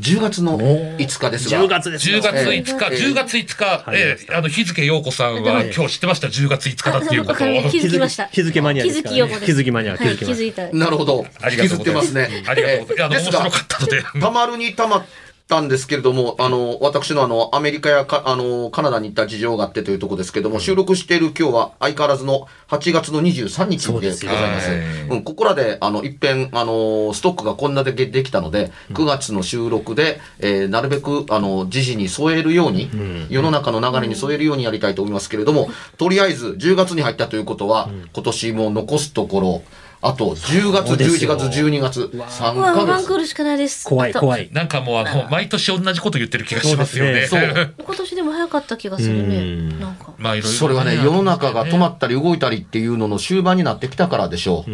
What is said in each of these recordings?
10月の5日ですが。10月です10よ月5日、ええ。10月5日、はいええあの、日付陽子さんはええ今日知ってました、10月5日だっていうことを。気づきました。日付マニアですから、ね。気づきよこです。気づきマニア、気はい、づきマニア。気づいた。なるほど。ありがとうございます。引きずってますね。ありがとうございます。いやあの、面ですが白かったので。たまるにたまったんですけれども、あの、私のあの、アメリカやか、あの、カナダに行った事情があってというところですけれども、収録している今日は相変わらずの8月の23日でございます。そうですようん、ここらで、あの、一遍、あの、ストックがこんなだけできたので、9月の収録で、えーなるべく、あの、時事に添えるように、世の中の流れに添えるようにやりたいと思いますけれども、とりあえず10月に入ったということは、今年も残すところ、あと10月、そうです11よ月、12月、3うわ、ワヶ月。ンクールしかないです。怖い、怖い。なんかもうあの、毎年同じこと言ってる気がしますよね。そう今年でも早かった気がするうね。んなんか。まあいろいろ、それはね、世の中が止まっったり動いたりっていうのの終盤になってきたからでしょう。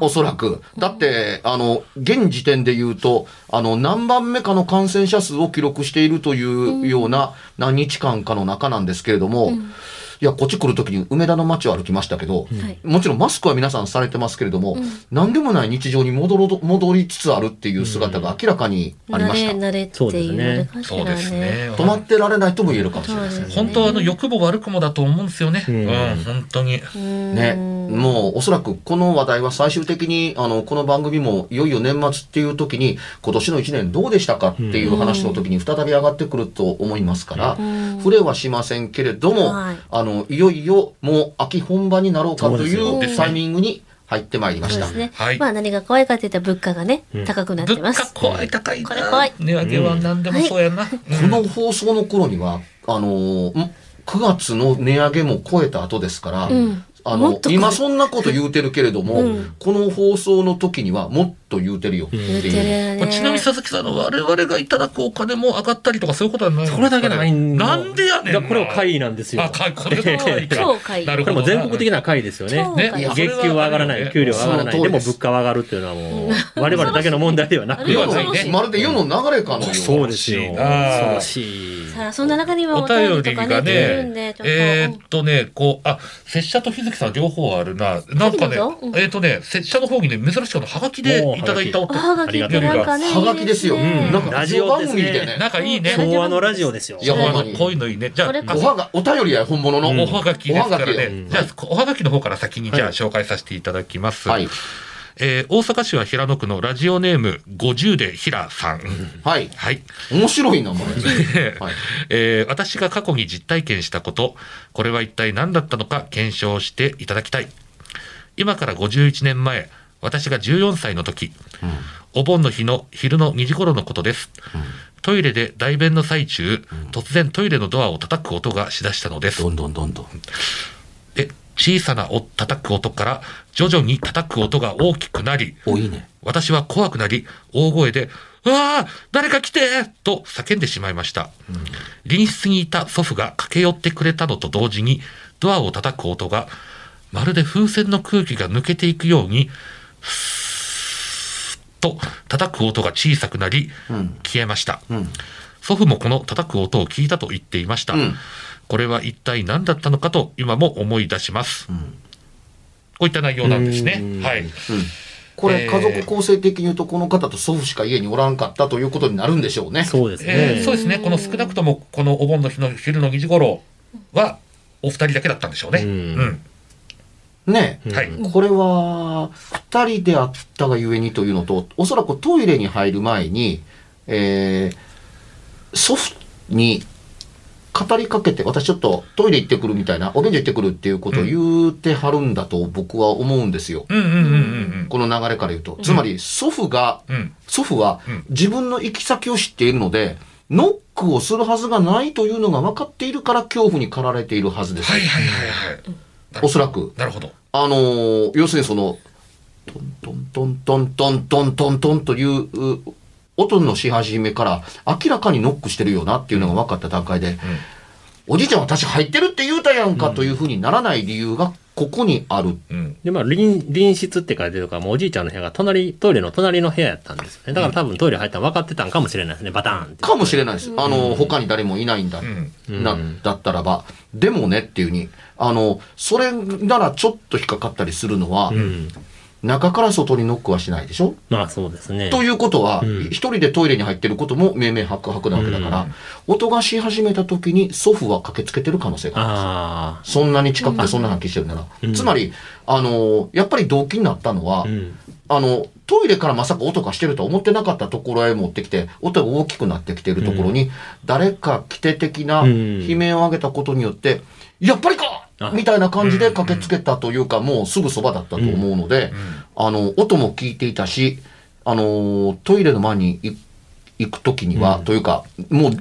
おそらく。だって、あの、現時点で言うと、あの、何番目かの感染者数を記録しているというような何日間かの中なんですけれども、いや、こっち来るときに梅田の街を歩きましたけど、はいもちろんマスクは皆さんされてますけれども、何でもない日常に戻ろ戻りつつあるっていう姿が明らかにありました。慣れ、慣れっていうのでかしらそうですね。ね。止まってられないとも言えるかもしれないですね。本当はあの欲も悪くもだと思うんですよね。ううんん、本当に。ね、もうおそらくこの話題は最終的にあのこの番組もいよいよ年末っていう時に今年の1年どうでしたかっていう話の時に再び上がってくると思いますから、触れはしませんけれども、はいあのいよいよもう秋本番になろうかといそううタイミングに入ってまいりました。ね。はいまあ何が怖いかって言ったら物価がね、うん高くなって物価ます。怖い高いな。これ怖い値上げは何でもそうやな。この放送の頃には、あのーん9月の値上げも超えた後ですから、んあの今そんなこと言うてるけれども、うんこの放送の時にはもっと言うてるよっていう。るよね。ちなみに佐々木さんの我々がいただくお金も上がったりとかそういうことはないんですかね？これだけないんなんでやねんこれを会なんですよ。あ、会、これが会か。超会なるほどな。これも全国的な会ですよね。超ね会月給は上がらない、給料は上がらない、でも物価は上がるっていうのはもう、我々だけの問題ではなくまるで世の流れかのようなそうですよ。恐ろしい。さあ、そんな中にはおお便便りがりとかね。えーっとね、こう、あ、拙者と日月さん両方あるな。なんかねえーっとね、拙者の方にね、珍しくはがきでいただいたおおはがきってなんかね、はがきですよ。いいねなんかラジオですね番組みたいね。なんかいいね。昭和のラジオですよ。いやほんまにこういうのいいね。じゃあ、おはが、お便りや本物の。おはがきですからおはがきよね。じゃあ、おはがきの方から先にじゃあはい紹介させていただきます。はい。えー大阪市は平野区のラジオネーム50で平さん。はい。はい。面白いな、これ。はい。えー私が過去に実体験したこと、これは一体何だったのか検証していただきたい。今から51年前、私が14歳の時、お盆の日の昼の2時頃のことです。トイレで大便の最中、突然トイレのドアを叩く音がしだしたのですど。んどんどんどん。で、小さなお叩く音から徐々に叩く音が大きくなり、お、いいね。私は怖くなり、大声で、うわあ誰か来てと叫んでしまいました。隣室にいた祖父が駆け寄ってくれたのと同時に、ドアを叩く音が、まるで風船の空気が抜けていくように、と叩く音が小さくなり、うん。消えました。うん。祖父もこの叩く音を聞いたと言っていました。うんこれは一体何だったのかと今も思い出します。こういった内容なんですねうん。はい。うんこれ、えー家族構成的に言うと、この方と祖父しか家におらんかったということになるんでしょうね。そうですね。えーそうですね。この少なくともこのお盆の日の昼の2時頃はお二人だけだったんでしょうね。うんうん。ねうんはい。これは、二人であったがゆえにというのと、おそらくトイレに入る前に、えー祖父に語りかけて、私ちょっとトイレ行ってくるみたいな、お便所行ってくるっていうことを言うてはるんだと僕は思うんですよ。この流れから言うと。つまり、祖父が、うん。うん。祖父はうん自分の行き先を知っているので、ノックをするはずがないというのが分かっているから恐怖に駆られているはずです。はいはいはいはい。おそらく。なるほど。あのー要するにその、トントントントントントントントンというう音のし始めから明らかにノックしてるよなっていうのが分かった段階で、おじいちゃん私入ってるって言うたやんかというふうにならない理由がここにある。うん。で、まあ、隣、隣室って書いてるから、もうおじいちゃんの部屋が隣、トイレの隣の部屋やったんですよね。だから多分トイレ入ったの分かってたんかもしれないですね。バターンって。かもしれないです。あの、他に誰もいないんだ。うん。うんな、だったらば。でもねっていうに、あの、それならちょっと引っかかったりするのは、うん。中から外にノックはしないでしょ？まあそうですね。ということは、うん一人でトイレに入ってることも明々白々なわけだから、音がし始めた時に祖父は駆けつけてる可能性がある。あそんなに近くてそんな発揮してるなら。うんつまり、あの、やっぱり動機になったのは、あ。の、トイレからまさか音がしてるとは思ってなかったところへ持ってきて、音が大きくなってきているところに、誰か来て的なうん悲鳴を上げたことによって、やっぱりかあみたいな感じで駆けつけたというか、もうすぐそばだったと思うので、あの、音も聞いていたし、あの、トイレの前にい行くときには、というか、もう、部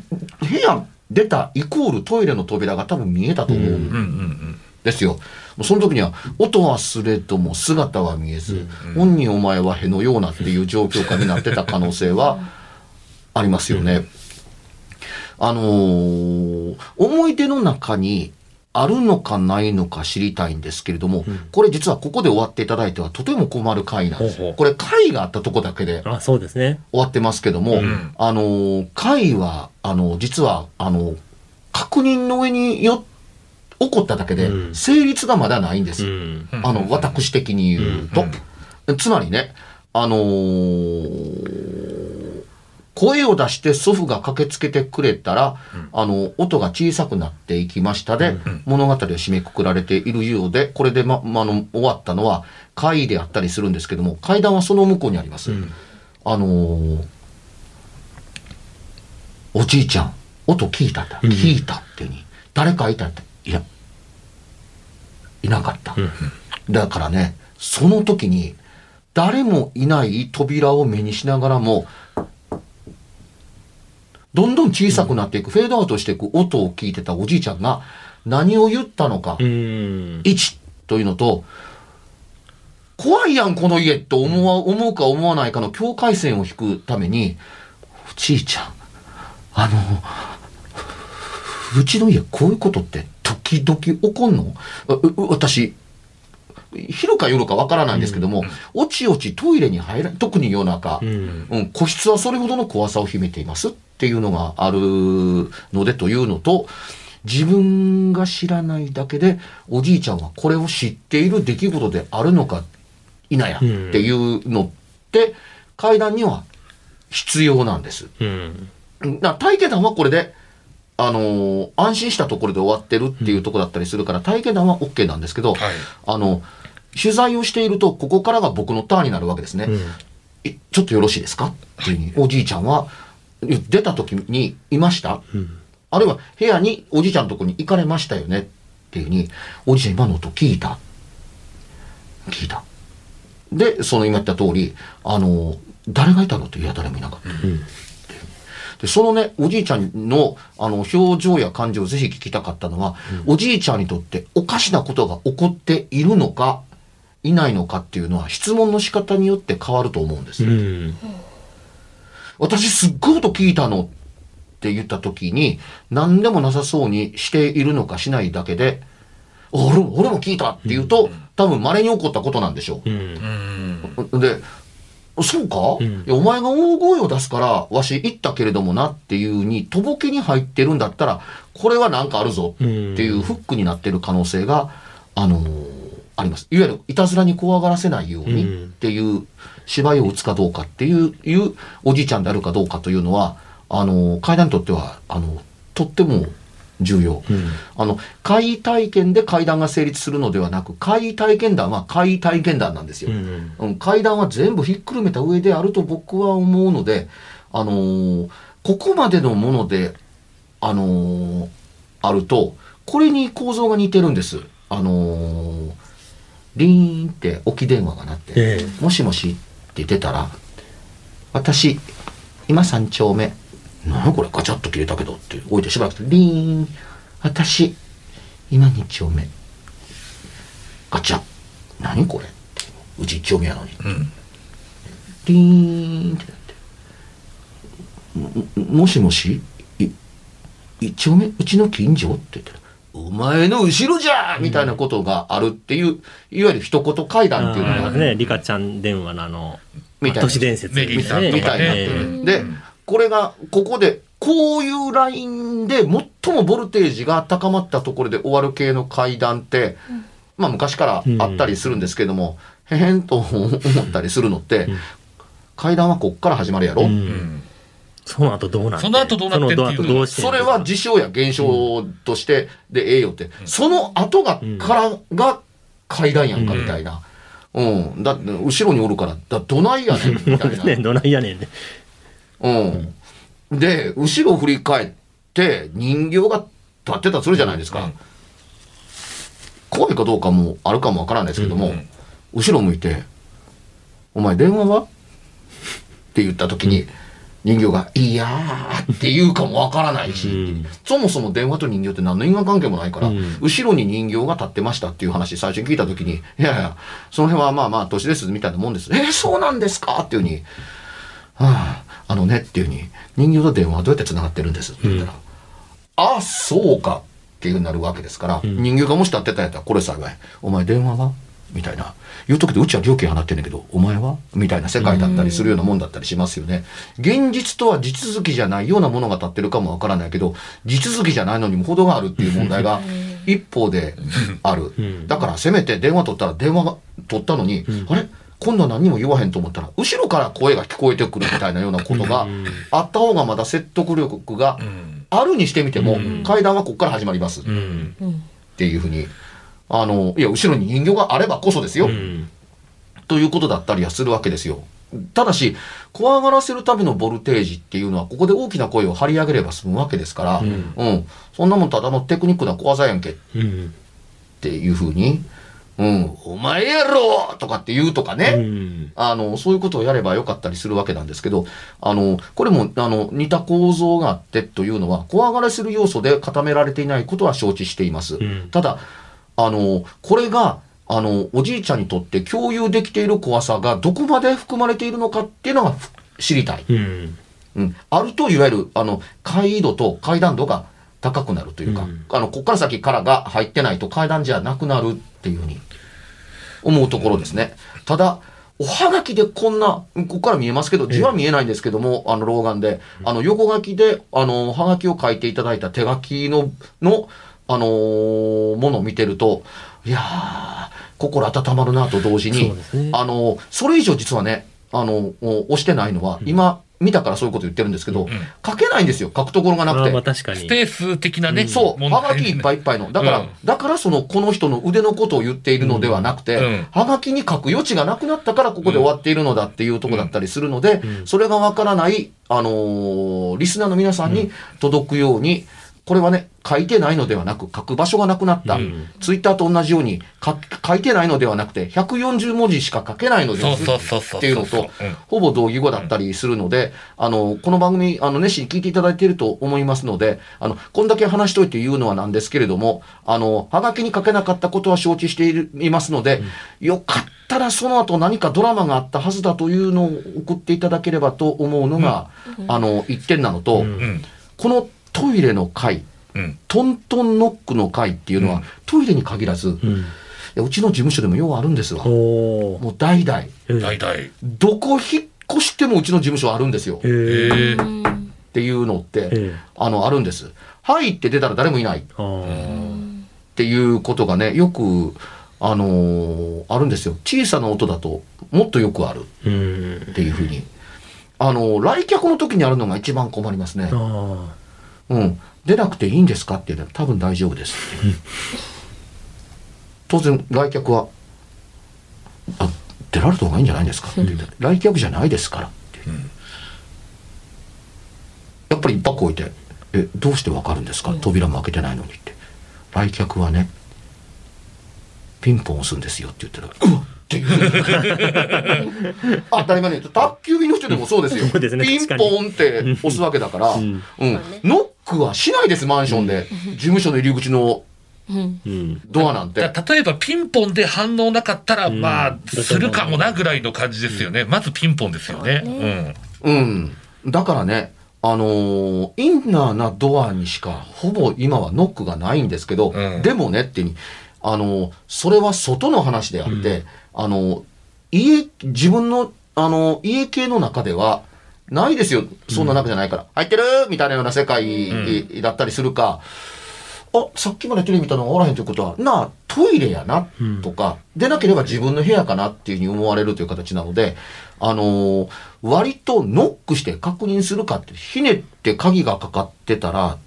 屋出たイコールトイレの扉が多分見えたと思う。うんですよ。もうその時には、音はすれども姿は見えず、本人お前はへのようなっていう状況下になってた可能性はありますよね。あのー思い出の中にあるのかないのか知りたいんですけれども、これ実はここで終わっていただいてはとても困る回なんですほうほうこれ回があったとこだけであ、そうですね。終わってますけども、んあのー、会は、あの、実は、あの、確認の上によ、起こっただけでう、ん成立がまだないんです。うん。うん。あの、私的に言うと。つまりね、あのー声を出して祖父が駆けつけてくれたら、あの、音が小さくなっていきましたで、物語は締めくくられているようで、これでま、まあの、終わったのは、階であったりするんですけども、階段はその向こうにあります。あのーおじいちゃん、音聞いたって、聞いたっていうに、誰かいたって、いや、いなかった。だからね、その時に、誰もいない扉を目にしながらも、どんどん小さくなっていく、フェードアウトしていく音を聞いてたおじいちゃんが、何を言ったのか、うん。1というのと、怖いやん、この家と思わ思うか思わないかの境界線を引くために、おじいちゃん、あの、うちの家こういうことって時々起こんの？私、昼か夜かわからないんですけども、おちおちトイレに入ら特に夜中、うん。うん、個室はそれほどの怖さを秘めていますっていうのがあるのでというのと、自分が知らないだけで、おじいちゃんはこれを知っている出来事であるのか否やっていうのって、階段には必要なんです。うん。な体験談はこれで、あのー安心したところで終わってるっていうところだったりするから、体験談は OK なんですけど、はい。あの、取材をしていると、ここからが僕のターンになるわけですね。えちょっとよろしいですか？っていうふうに、おじいちゃんは、出た時にいました、あるいは部屋におじいちゃんのとこに行かれましたよね？っていうふうに、おじいちゃん今の音聞いた？聞いた。で、その今言った通り、あの、誰がいたのって、いや、誰もいなかった。で、そのね、おじいちゃんの、あの、表情や感情をぜひ聞きたかったのは、おじいちゃんにとっておかしなことが起こっているのか、いないのかっていうのは、質問の仕方によって変わると思うんです。うん。私すっごいこと聞いたのって言った時に、何でもなさそうにしているのかしないだけで、俺も、俺も聞いたって言うと、多分稀に起こったことなんでしょう。うん。うん。で、そうか、うんいやお前が大声を出すから、わし行ったけれどもなっていうに、とぼけに入ってるんだったら、これはなんかあるぞっていうフックになってる可能性が、あのーあります。いわゆる、いたずらに怖がらせないようにうんっていう芝居を打つかどうかっていう、いうおじいちゃんであるかどうかというのは、あのー階段にとっては、あのとっても重要。うんあの、会体験で会談が成立するのではなく、会体験談は会体験談なんですよ。うんうん、階段は全部ひっくるめた上であると僕は思うので、あのーここまでのもので、あのーあると、これに構造が似てるんです。あのーリーンって置き電話が鳴って、ええ。もしもしって出たら、私、今三丁目、何やこれガチャッと切れたけどって置いてしばらくリーン、私、今二丁目、ガチャ、何これ。ってうち一丁目やのに。うん。リーンってなって。ももしもし？い一丁目？うちの近所？って言ったら、お前の後ろじゃみたいなことがあるっていう、いわゆる一言会談っていうのが、ね、リカちゃん電話のあの、みたいな。都市伝説メリーさんとかね。みたいにな。で、これが、ここで、こういうラインで最もボルテージが高まったところで終わる系の階段って、まあ昔からあったりするんですけども、へへんと思ったりするのって、階段はこっから始まるやろ？その後どうなってその後どうなってっていうのそれは事象や現象としてでええよって、その後が、うんからが階段やんかみたいな。うん。だって、後ろにおるから、だどないやねん、みたいな。ね、どないやねんね。うん。で、後ろ振り返って、人形が立ってたとするじゃないですか。うん怖いかどうかもあるかもわからないですけども、うん後ろ向いて、お前電話は？って言った時に、人形が、いやーって言うかもわからないし、うん。そもそも電話と人形って何の因果関係もないから、うん。後ろに人形が立ってましたっていう話最初に聞いた時に、いやいや、その辺はまあまあ年ですみたいなもんです。えーそうなんですかっていうふうに、はあ、あのねっていうふうに、人形と電話はどうやって繋がってるんです？って言ったら、あ、そうかっていうふうになるわけですから、ん。人形がもし立ってたんやったら、これ幸い、お前電話は？みたいな。言うときでうちは料金払ってんねんけど、お前は？みたいな世界だったりするようなもんだったりしますよね。現実とは地続きじゃないようなものが立ってるかもわからないけど、地続きじゃないのにも程があるっていう問題が一方である。ん。だからせめて電話取ったら電話が取ったのに、あれ？今度は何にも言わへんと思ったら、後ろから声が聞こえてくるみたいなようなことがあった方がまだ説得力がうん。あるにしてみても、うん。階段はここから始まります。っていうふうに、あの、いや、後ろに人形があればこそですよ。うん。ということだったりはするわけですよ。ただし、怖がらせるためのボルテージっていうのは、ここで大きな声を張り上げれば済むわけですから、ううんん、そんなもんただのテクニックな小技やんけっうん。ていうふうに、うん、お前やろとかって言うとかね、うん。あの、そういうことをやればよかったりするわけなんですけど、あの、これも、あの、似た構造があってというのは、怖がらせる要素で固められていないことは承知しています。んただ、あの、これが、あの、おじいちゃんにとって共有できている怖さがどこまで含まれているのかっていうのがふ知りたい。うん。うん。あると、いわゆる、あの、階度と階段度が高くなるというか、うんあの、こっから先からが入ってないと階段じゃなくなるっていうふうに思うところですね。ただ、おはがきでこんな、ここから見えますけど、字は見えないんですけども、あの、老眼で、あの、横書きで、あの、はがきを書いていただいた手書きの、の、あのーものを見てると、いやー、心温まるなと同時に、ねあの、それ以上実はね、あの、押してないのは、今、見たからそういうこと言ってるんですけど、書けないんですよ、書くところがなくてあーまあ。確かに。スペース的なね。そう、はがきいっぱいいっぱいの。だから、うんだからその、この人の腕のことを言っているのではなくて、うんはがきに書く余地がなくなったからここで終わっているのだっていうところだったりするので、うんそれがわからない、あのーリスナーの皆さんに届くように、これはね、書いてないのではなく、書く場所がなくなった。うん。ツイッターと同じように書、書いてないのではなくて、140文字しか書けないのですっていうのとうん、ほぼ同義語だったりするので、あの、この番組、あの、熱心に聞いていただいていると思いますので、あの、こんだけ話しといて言うのはなんですけれども、あの、はがきに書けなかったことは承知しているいますので、よかったらその後何かドラマがあったはずだというのを送っていただければと思うのが、あの、一点なのと、うん。うん。このトイレの回、うん。トントンノックの回っていうのは、うんトイレに限らず、うん。やうちの事務所でもようあるんですわ。もう代々。え大体。どこ引っ越してもうちの事務所あるんですよ。っていうのって、えあの、あるんです。はいって出たら誰もいないっていうことがね、よく、あのーあるんですよ。小さな音だともっとよくあるうん。っていうふうに。あの来客の時にあるのが一番困りますね。あうん。出なくていいんですかって言ったら多分大丈夫ですって。当然来客は、あ、出られた方がいいんじゃないですかって言って、来客じゃないですからって。やっぱり一泊置いて、え、どうしてわかるんですか？扉も開けてないのにって。来客はね、ピンポン押すんですよって言ったら、うわっっていう。当たり前に言うと、宅急便の人でもそうですよ。ねピンポンって押すわけだから、うん。ノックはしないです、マンションで。事務所の入り口のうん。うん。ドアなんて。例えばピンポンで反応なかったら、うんまあ、するかもなぐらいの感じですよね。まずピンポンですよね。うん。だからね、あのーインナーなドアにしかほぼ今はノックがないんですけど、うんでもねってに、あのーそれは外の話であって、あのー家、自分の、あのー家系の中では、ないですよ。そんな中じゃないから。入ってる？みたいなような世界だったりするか、あ、さっきまでテレビ見たのがおらへんということは、なあ、トイレやな、とか、でなければ自分の部屋かなっていうふうに思われるという形なので、あのー割とノックして確認するかって、ひねって鍵がかかってたら、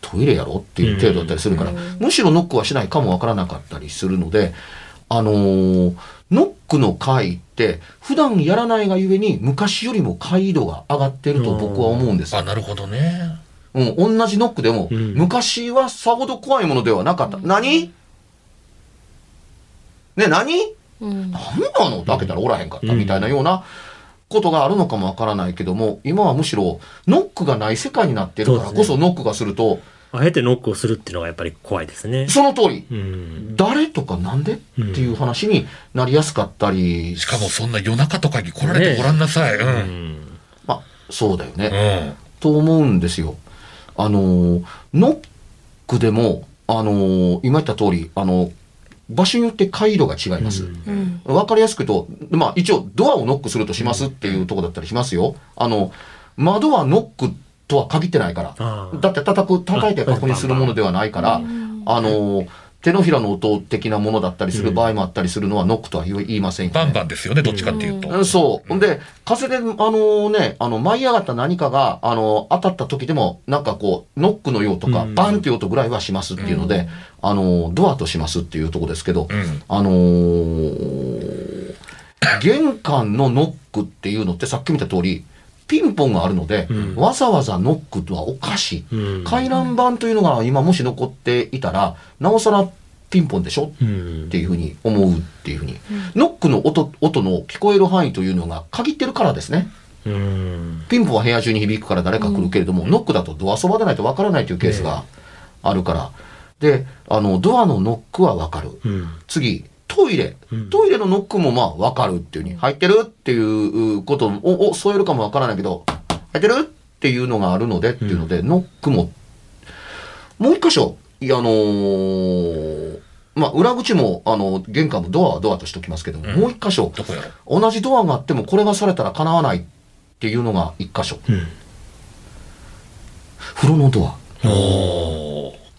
トイレやろっていう程度だったりするから、むしろノックはしないかもわからなかったりするので、あのーノックの回って、普段やらないがゆえに、昔よりも回移度が上がってると僕は思うんですあ、なるほどね。うん、同じノックでも、うん。昔はさほど怖いものではなかった。何？ね、何？うん。何なの？って開けたらおらへんかった。みたいなようなことがあるのかもわからないけども、今はむしろノックがない世界になってるからこそノックがすると、あえてノックをするっていうのがやっぱり怖いですね。その通り、うん。誰とかなんで？っていう話になりやすかったり、しかもそんな夜中とかに来られてごらんなさい。う。うんん。まあ、そうだよね。うん。と思うんですよ。あのーノックでも、あのー今言った通り、あの場所によって回路が違います。うん。わかりやすく言うと、まあ一応ドアをノックするとしますっていうとこだったりしますよ。あの、窓はノックとは限ってないから。だって叩く、叩いて確認するものではないから、あの、手のひらの音的なものだったりする場合もあったりするのはノックとは言いませんよ、ね。バンバンですよね、どっちかっていうと。うんそう。ほんで、風で、あのね、あの、舞い上がった何かが、あの、当たった時でも、なんかこう、ノックのようとか、うんバンっていう音ぐらいはしますっていうので、あの、ドアとしますっていうとこですけど、うん。あのー玄関のノックっていうのってさっき見た通り、ピンポンがあるので、うんわざわざノックはおかしい。うん。回覧板というのが今もし残っていたら、なおさらピンポンでしょ？うんっていうふうに思うっていうふうに、ノックの音音の聞こえる範囲というのが限ってるからですね。うん。ピンポンは部屋中に響くから誰か来るけれども、ノックだとドアそばでないとわからないというケースがあるから。で、あの、ドアのノックはわかる。うん。次、トイレうん。トイレのノックもまあわかるっていうに、入ってるっていうことをを添えるかもわからないけど、入ってるっていうのがあるのでっていうので、ノックも、もう一箇所、いや、あのーまあ、裏口も、あの、玄関もドアはドアとしておきますけども、うんもう一箇所、同じドアがあってもこれがされたら叶わないっていうのが一箇所。うん。風呂のドア。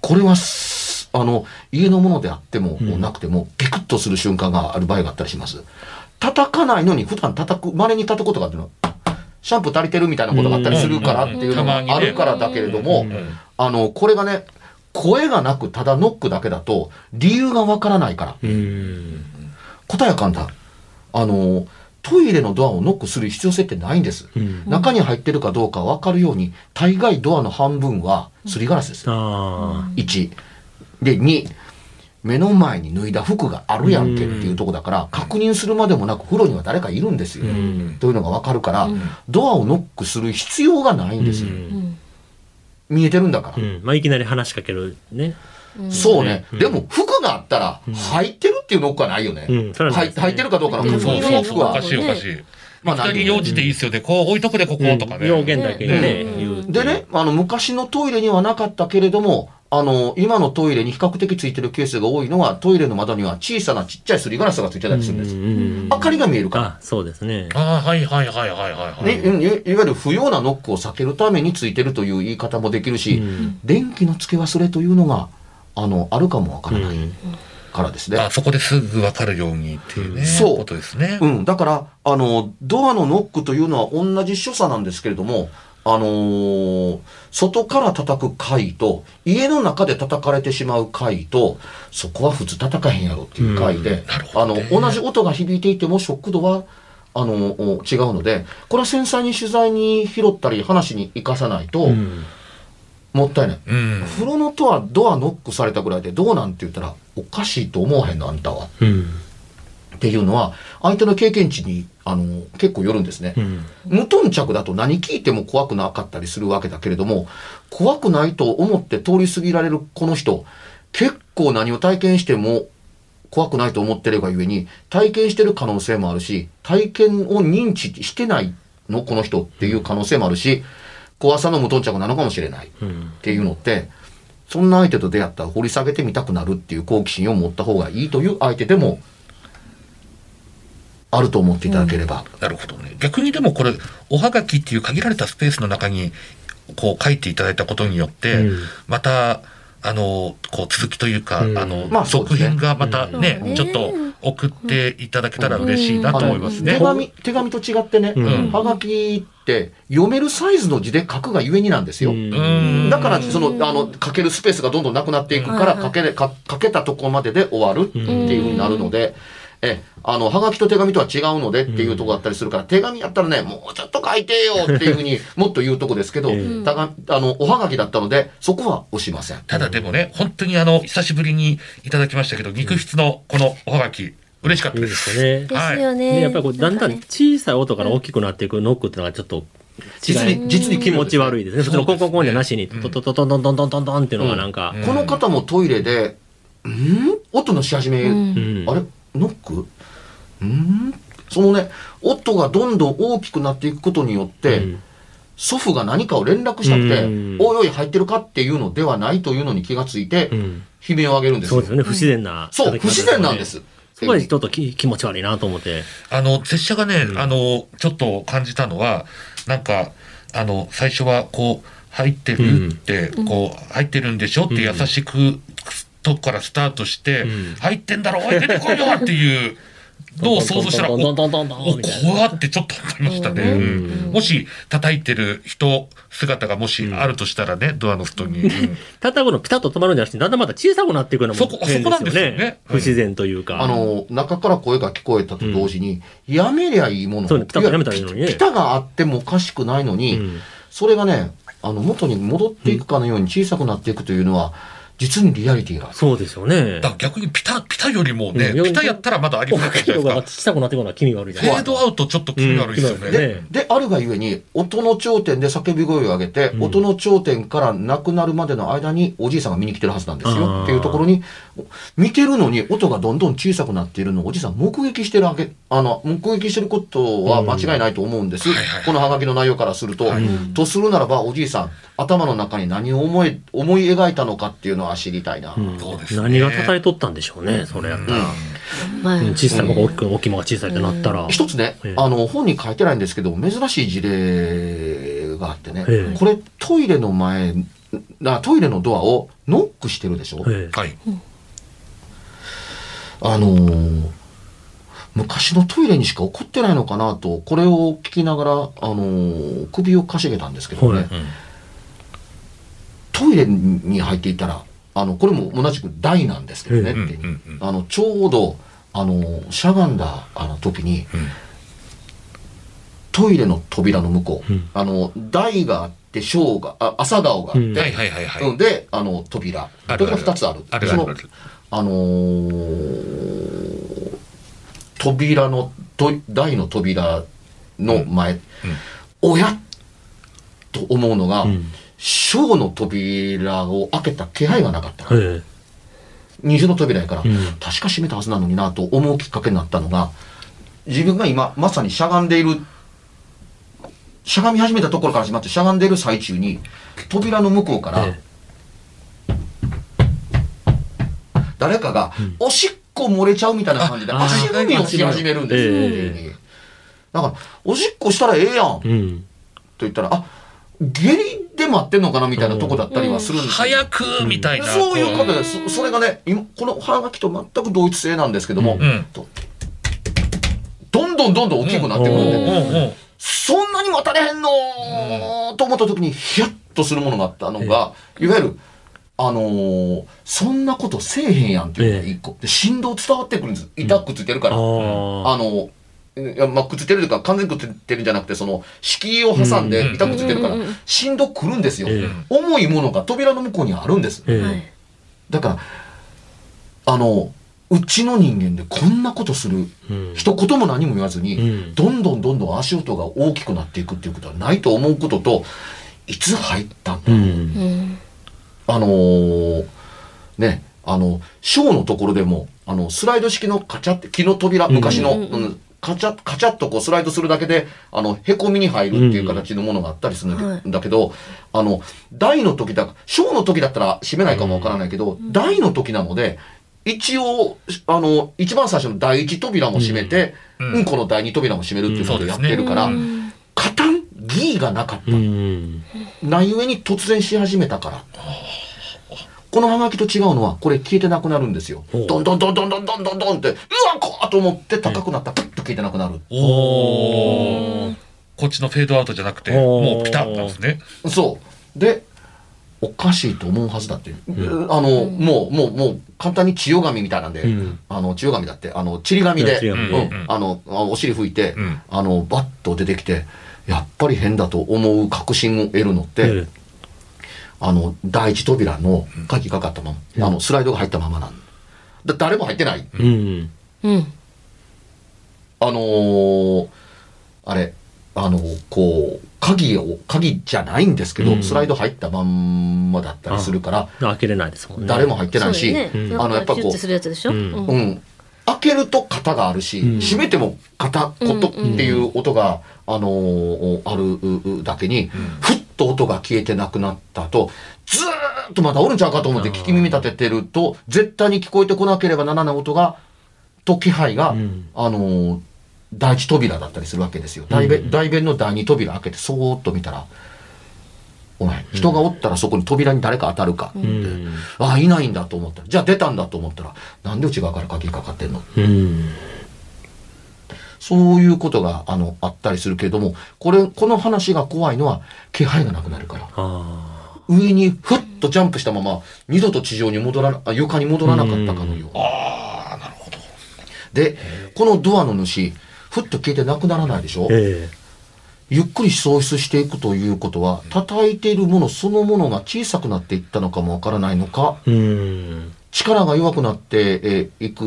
これはす、あの、家のものであっても、うんなくても、ピクッとする瞬間がある場合があったりします。叩かないのに、普段叩く、稀に叩くことがあるの。シャンプー足りてるみたいなことがあったりするからっていうのがあるからだけれどもあの、これがね、声がなくただノックだけだと、理由がわからないから。うん。答えは簡単。あの、トイレのドアをノックする必要性ってないんです。うん。中に入ってるかどうかわかるように、大概ドアの半分はすりガラスです。あ1。で、2。目の前に脱いだ服があるやんけっていうとこだから、確認するまでもなく風呂には誰かいるんですよ。んというのがわかるから、ドアをノックする必要がないんですよ。うん見えてるんだから。うん。まあ、いきなり話しかけるね。そうね。うんでも、服があったら、入ってるっていうノックはないよね。うんそれはないてるかどうかの確そう認そうそう、のノックはおか。しいおかしい。まあ適当に用事でいいっすよね。こう置いとくで、こことかね。要件だけでね。でね、あの、昔のトイレにはなかったけれども、あの、今のトイレに比較的ついてるケースが多いのは、トイレの窓には小さなちっちゃいすりガラスがついてたりするんです。うん明かりが見えるから。あ、そうですね。ああ、はいはいはいはいはいはい。ね、うんいいわゆる不要なノックを避けるためについてるという言い方もできるし、うん電気の付け忘れというのが、あの、あるかもわからないうんからですね。あそこですぐ分かるようにっていうね、そうことですね。うん、だから、あの、ドアのノックというのは同じ所作なんですけれども、あのー外から叩く回と、家の中で叩かれてしまう回と、そこは普通叩かへんやろっていう回で、あの、同じ音が響いていても、ショック度は、あの、お違うので、これは繊細に取材に拾ったり、話に生かさないと、うんもったいない。うん。風呂のドア、ドアノックされたぐらいで、どうなんて言ったら、おかしいと思わへんの、あんたは。うんっていうのは、相手の経験値に、あの、結構よるんですね。うん無頓着だと何聞いても怖くなかったりするわけだけれども、怖くないと思って通り過ぎられるこの人、結構何を体験しても怖くないと思ってればゆえに、体験してる可能性もあるし、体験を認知してないのこの人っていう可能性もあるし、怖さの無頓着なのかもしれないっうんていうのって、そんな相手と出会ったら掘り下げてみたくなるっていう好奇心を持った方がいいという相手でも、あると思っていただければ。なるほどね。逆にでもこれ、おはがきっていう限られたスペースの中に、こう書いていただいたことによって、うん。また、あの、こう続きというか、うん。あの、まあ続編がまたね、うん。ちょっと送っていただけたら嬉しいなと思いますね。手紙、手紙と違ってね、うん。はがきって読めるサイズの字で書くがゆえになんですよ。うん。だから、その、あの、書けるスペースがどんどんなくなっていくから、うん書け書けたところまでで終わるっていうふうになるので、え、あの、はがきと手紙とは違うのでっていうところだったりするから、手紙やったらね、もうちょっと書いてよっていうふうにもっと言うとこですけど、うん。たがあの、おはがきだったので、そこは押しません。ただでもね、本当にあの、久しぶりにいただきましたけど、肉質のこのおはがき、嬉しかったいいで。ですすね。ですよね。でやっぱりこうだんだん小さい音から大きくなっていくノックっていうのがちょっと実に、実に気持ち悪いですね。普通のコンコンコンじゃなしに、うん。トトトトントントントントントンっていうのがなんか、うん。この方もトイレで、ん？音のし始め、うん。うん。あれ？ノック？ん？そのね、音がどんどん大きくなっていくことによって、うん祖父が何かを連絡したくて、うんおいおい入ってるかっていうのではないというのに気がついて、うん悲鳴を上げるんですよ。そうですよね。不自然な。そう、不自然なんで。す。そこでちょっとき気持ち悪いなと思って。あの、拙者がね、うんあの、ちょっと感じたのは、なんか、あの、最初はこう、入ってるって、こう、入ってるんでしょって優しく、とこからスタートして、うん入ってんだろ、おい、出てこいよっていう のを想像したら、お。怖ってちょっと思いましたね。うんもし、叩いてる人、姿がもしあるとしたらね、ドアの外に。うん叩くのピタッと止まるんじゃなくて、だんだんまた小さくなっていくのもそこ変そこなんですよね不自然というか。あの、中から声が聞こえたと同時に、やめりゃいいもの。そうねピタッとやめたらいいのにねピタがあってもおかしくないのに、うんそれがね、あの、元に戻っていくかのように小さくなっていくというのは、実にリアリティが。そうですよねだ。から逆にピタ、ピタよりもね、うんピタやったらまだありそうな大きいの感じじゃないですか。が小さくなって気味悪いじゃフないですか。ェードアウトちょっと気味悪いですよね。うん気味悪いねで、あるがゆえに、音の頂点で叫び声を上げて、うん音の頂点からなくなるまでの間におじいさんが見に来てるはずなんですよ。っていうところに、見てるのに音がどんどん小さくなっているのをおじいさん目撃してるわけ、あの、目撃してることは間違いないと思うんです。うんはいはいこのハガキの内容からすると。はいとするならば、おじいさん、頭の中に何を思い、思い描いたのかっていうのは知りたいな。うんね何が叩いとったんでしょうね、それやったら。まあ、うん小さいのが大きく、大きいのが小さいってなったら。一つねええ、あの、本に書いてないんですけど、珍しい事例があってねええ、これトイレの前、なトイレのドアをノックしてるでしょええはい。あのー昔のトイレにしか起こってないのかなと、これを聞きながら、あのー首をかしげたんですけどね、はいうんトイレに入っていたら、あの、これも同じく台なんですけどね、うんってうんうん。あの、ちょうど、あの、しゃがんだ、あの時に、うん。トイレの扉の向こう、うん。あの、台があって、小が、あ朝顔があって、うん。はいはいはいで、あの、扉。あるある。扉二つある。そのあるある。あのー扉の、と台の扉の前、おやと思うのが、うん小の扉を開けた気配がなかったから。え。二重の扉やから、うん。確か閉めたはずなのになと思うきっかけになったのが、自分が今、まさにしゃがんでいる、しゃがみ始めたところから始まってしゃがんでいる最中に、扉の向こうから、え誰かが、おしっこ漏れちゃうみたいな感じで、あ足踏みをし始めるんです。よ、だから、おしっこしたらええやん、とうん。言ったら、あ、下痢で待ってんのかなみたいなとこだったりはするんですよ。早くみたいな。そういうことで、そそれがね、今、このハガキと全く同一性なんですけども、どんどんどんどん大きくなってくるんで。そんなに待たれへんのと思った時にヒヤッとするものがあったのが、いわゆる、あのーそんなことせえへんやんっていうのが一個。で振動伝わってくるんです。痛くついてるから。あああ。の、いやまあ、くっついてるというか、完全にくっついてるんじゃなくて、その、敷居を挟んで痛くついてるからうんうんうん、振動来るんですよええ。重いものが扉の向こうにあるんです。だから、あの、うちの人間でこんなことする、うん一言も何も言わずに、うんどんどんどんどん足音が大きくなっていくっていうことはないと思うことと、いつ入ったんだ、うん。うん。あのーね、あの、ショーのところでも、あの、スライド式のカチャって、木の扉、昔の、うんカチャカチャッとこうスライドするだけで、あの、へこみに入るっていう形のものがあったりするんだけど、あの、大の時だ、ショーの時だったら閉めないかもわからないけど、大の時なので、一応、あの、一番最初の第一扉も閉めて、ううんん、この第二扉も閉めるっていうことをやってるから、カタン、ギーがなかった。うん。ない上に突然し始めたから。このハガキと違うのは、これ消えてなくなるんですよ。どんどんどんどんどんどんどんどんって、うわ、こわと思って高くなったら、プッと消えてなくなる。おー。こっちのフェードアウトじゃなくて、もうピタッなんですね。そう。で、おかしいと思うはずだって。あの、もう、もう、もう、簡単に千代紙みたいなんで、うんあの、千代紙だって、あの、ちり紙で、うんあの、あお尻拭いて、うんあの、バッと出てきて、やっぱり変だと思う確信を得るのって、えあの、第一扉の鍵かかったまま、うんあの、スライドが入ったままなんだ。誰も入ってない。え。うん。うん。あのーあれ、あのこう、鍵を、鍵じゃないんですけど、うんスライド入ったまんまだったりするから、開けれないですもんね。誰も入ってないし、ねうんあの、やっぱこうキュッて、するやつでしょ？うんうん。開けると型があるし、うん閉めても型、ことっていう音が、あのーあるうだけに、ふっと音が消えてなくなった後、ずーっとまだおるんちゃうかと思って聞き耳立ててると、絶対に聞こえてこなければならない音が、と気配が、うん。あのー第一扉だったりするわけですよ。大弁、大弁の第二扉開けて、そーっと見たら、お前、人がおったらそこに扉に誰か当たるか。って、うん。ああ、いないんだと思った。ら、じゃあ出たんだと思ったら、なんで内側から鍵かかってんの？うん。そういうことが、あの、あったりするけれども、これ、この話が怖いのは、気配がなくなるから。あ上にふっとジャンプしたまま、二度と地上に戻らな、あ床に戻らなかったかのよう。ああ、なるほど。で、このドアの主、ふっと消えてなくならないでしょ？ゆっくり喪失していくということは、叩いているものそのものが小さくなっていったのかもわからないのか。力が弱くなってえーいく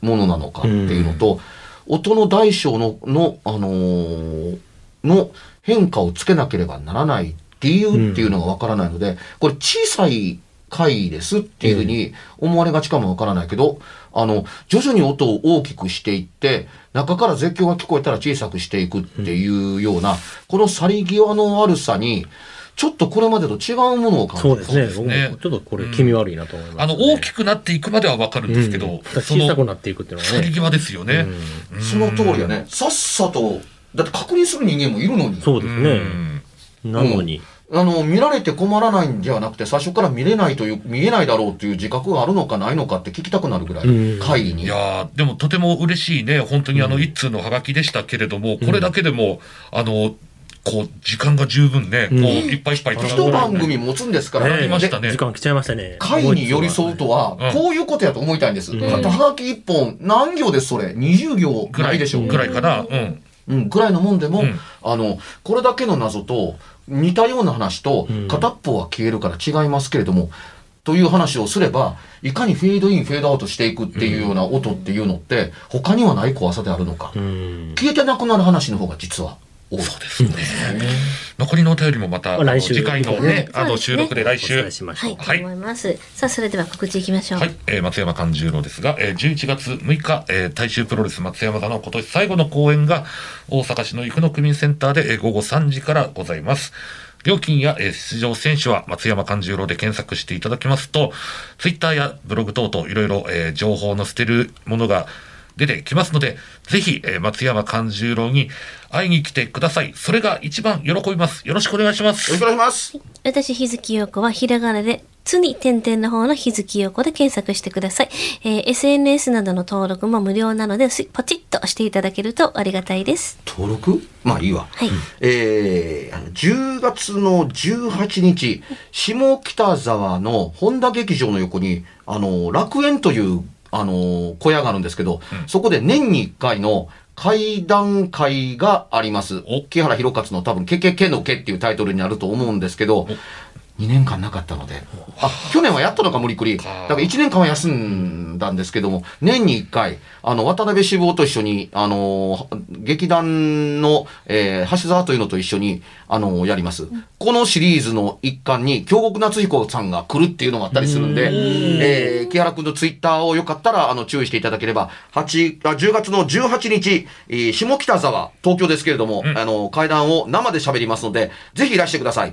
ものなのかっていうのと、音の大小の、の、あのーの変化をつけなければならない理由っていうのがわからないので、これ小さい回ですっていうふうに思われがちかもわからないけど、あの、徐々に音を大きくしていって、中から絶叫が聞こえたら小さくしていくっていうような、この去り際の悪さに、ちょっとこれまでと違うものを感じそうですね。僕もねちょっとこれ気味悪いなと思います、あの、大きくなっていくまではわかるんですけど、うん小さくなっていくっていうのはね。去り際ですよね。その通りやね。さっさと、だって確認する人間もいるのに。うそうですね。ん。なのに。あの、見られて困らないんじゃなくて、最初から見れないという、見えないだろうという自覚があるのかないのかって聞きたくなるぐらい、うん会議に。いやーでもとても嬉しいね、本当にあの、一通のハガキでしたけれども、これだけでも、あの、こう、時間が十分ね、こう、うんいっぱいいっぱい一番組持つんですから、ねりましたね時間来ちゃいましたね。会に寄り添うとはうん、こういうことやと思いたいんです。うんはがき一本、何行です、それ？20行ぐらいでしょ。ぐらいかな。うん。うん、ぐらいのもんでも、うんあの、これだけの謎と、似たような話とうん、片っぽは消えるから違いますけれども、という話をすれば、いかにフェードイン、フェードアウトしていくっていうような音っていうのって、他にはない怖さであるのか。うん。消えてなくなる話の方が実は。そうですね。残りのお便りもまた、あの来週次回のね、あの、収録で来お週。はい、と思います。さあ、それでは告知いきましょう。はい、えー松山勘十郎ですが、えー11月6日、えー大衆プロレス松山座の今年最後の公演が大阪市の生野区民センターで、えー午後3時からございます。料金やえー出場選手は松山勘十郎で検索していただきますと、ツイッターやブログ等々いろいろえー情報を載せてるものが出てきますので、ぜひ、えー松山勘十郎に会いに来てください。それが一番喜びます。よろしくお願いしますよろしく。お願いします。私、日月陽子はひらがなで、つに点々の方の日月陽子で検索してください。えー SNS などの登録も無料なので、すポチッと押していただけるとありがたいです。登録？まあいいわ。はい。えー、あの10月の18日、下北沢の本田劇場の横に、あの、楽園という、あの、小屋があるんですけど、そこで年に1回の会談会があります。お。木原博勝の多分、けけけのけっていうタイトルになると思うんですけど、2年間なかったので。あ、去年はやったのか無理くり。だから1年間は休んだんですけども、年に1回、あの、渡辺志望と一緒に、あの、劇団の、えー橋沢というのと一緒に、あの、やります。このシリーズの一環に、京極夏彦さんが来るっていうのもあったりするんで、えー木原くんのツイッターをよかったら、あの、注意していただければ、8、あ10月の18日、えー下北沢、東京ですけれども、あの、会談を生で喋りますので、ぜひいらしてください。